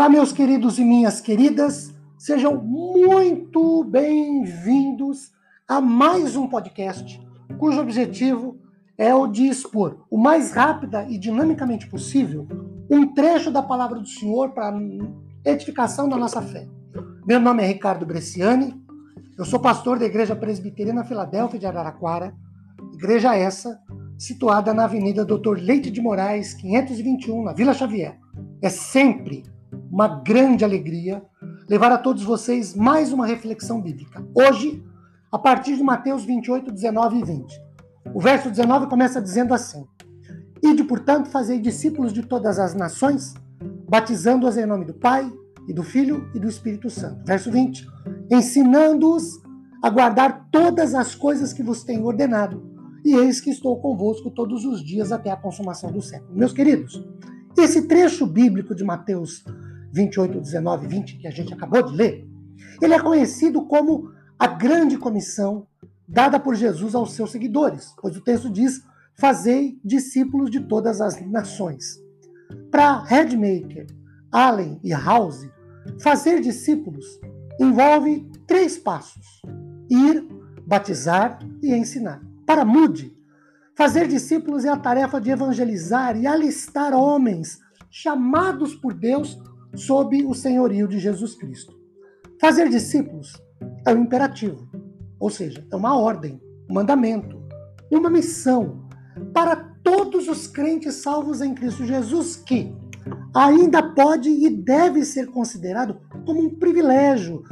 Olá, meus queridos e minhas queridas, sejam muito bem-vindos a mais um podcast cujo objetivo é o de expor o mais rápida e dinamicamente possível um trecho da palavra do Senhor para edificação da nossa fé. Meu nome é Ricardo Bresciani, eu sou pastor da Igreja Presbiteriana Filadélfia de Araraquara, igreja essa situada na Avenida Doutor Leite de Moraes, 521, na Vila Xavier. É sempre uma grande alegria levar a todos vocês mais uma reflexão bíblica. Hoje, a partir de Mateus 28, 19 e 20. O verso 19 começa dizendo assim: Ide, portanto, fazei discípulos de todas as nações, batizando-os em nome do Pai, e do Filho e do Espírito Santo. Verso 20: Ensinando-os a guardar todas as coisas que vos tenho ordenado, e eis que estou convosco todos os dias até a consumação do século. Meus queridos, esse trecho bíblico de Mateus 28, 19 e 20, que a gente acabou de ler, ele é conhecido como a grande comissão dada por Jesus aos seus seguidores, pois o texto diz: Fazei discípulos de todas as nações. Para Redmaker, Allen e House, fazer discípulos envolve três passos: ir, batizar e ensinar. Para Moody, fazer discípulos é a tarefa de evangelizar e alistar homens chamados por Deus sob o senhorio de Jesus Cristo. Fazer discípulos é um imperativo, ou seja, é uma ordem, um mandamento, uma missão para todos os crentes salvos em Cristo Jesus que ainda pode e deve ser considerado como um privilégio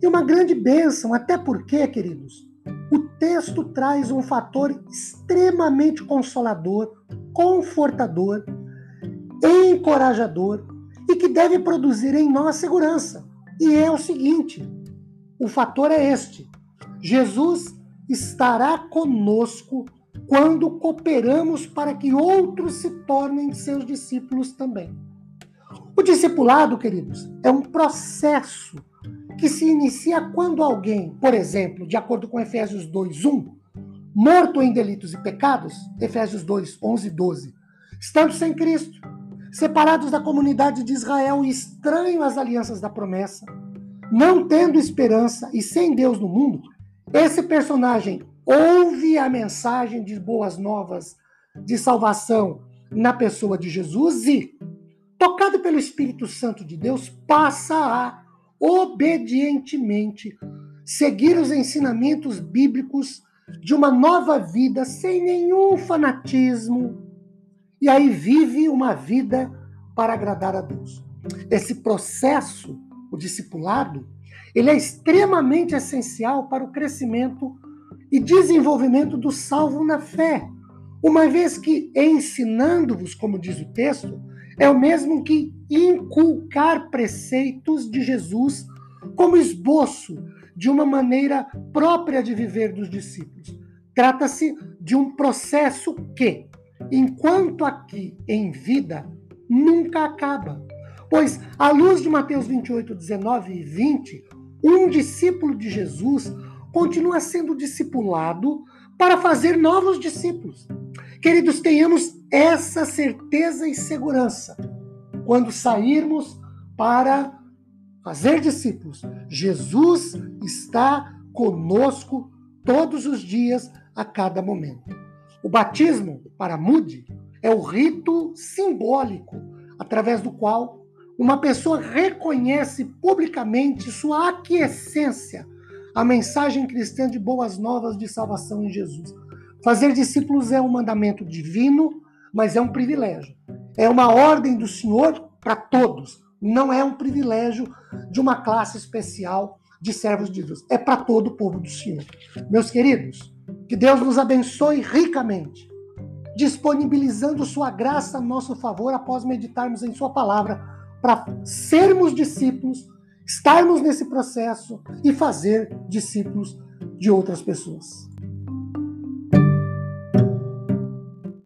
e uma grande bênção, até porque, queridos, o texto traz um fator extremamente consolador, confortador, encorajador que deve produzir em nós segurança. E é o seguinte: o fator é este. Jesus estará conosco quando cooperamos para que outros se tornem seus discípulos também. O discipulado, queridos, é um processo que se inicia quando alguém, por exemplo, de acordo com Efésios 2:1, morto em delitos e pecados, Efésios 2, 11 e 12, estando sem Cristo, separados da comunidade de Israel e estranho às alianças da promessa, não tendo esperança e sem Deus no mundo, esse personagem ouve a mensagem de boas novas de salvação na pessoa de Jesus e, tocado pelo Espírito Santo de Deus, passa a obedientemente seguir os ensinamentos bíblicos de uma nova vida sem nenhum fanatismo, e aí vive uma vida para agradar a Deus. Esse processo, o discipulado, ele é extremamente essencial para o crescimento e desenvolvimento do salvo na fé, uma vez que ensinando-vos, como diz o texto, é o mesmo que inculcar preceitos de Jesus como esboço de uma maneira própria de viver dos discípulos. Trata-se de um processo que, enquanto aqui em vida, nunca acaba. Pois, à luz de Mateus 28, 19 e 20, um discípulo de Jesus continua sendo discipulado para fazer novos discípulos. Queridos, tenhamos essa certeza e segurança quando sairmos para fazer discípulos. Jesus está conosco todos os dias, a cada momento. O batismo, para Moody, é o rito simbólico através do qual uma pessoa reconhece publicamente sua aquiescência à mensagem cristã de boas novas de salvação em Jesus. Fazer discípulos é um mandamento divino, mas é um privilégio. É uma ordem do Senhor para todos, não é um privilégio de uma classe especial de servos de Deus. É para todo o povo do Senhor. Meus queridos, que Deus nos abençoe ricamente, disponibilizando sua graça a nosso favor após meditarmos em Sua palavra, para sermos discípulos, estarmos nesse processo e fazer discípulos de outras pessoas.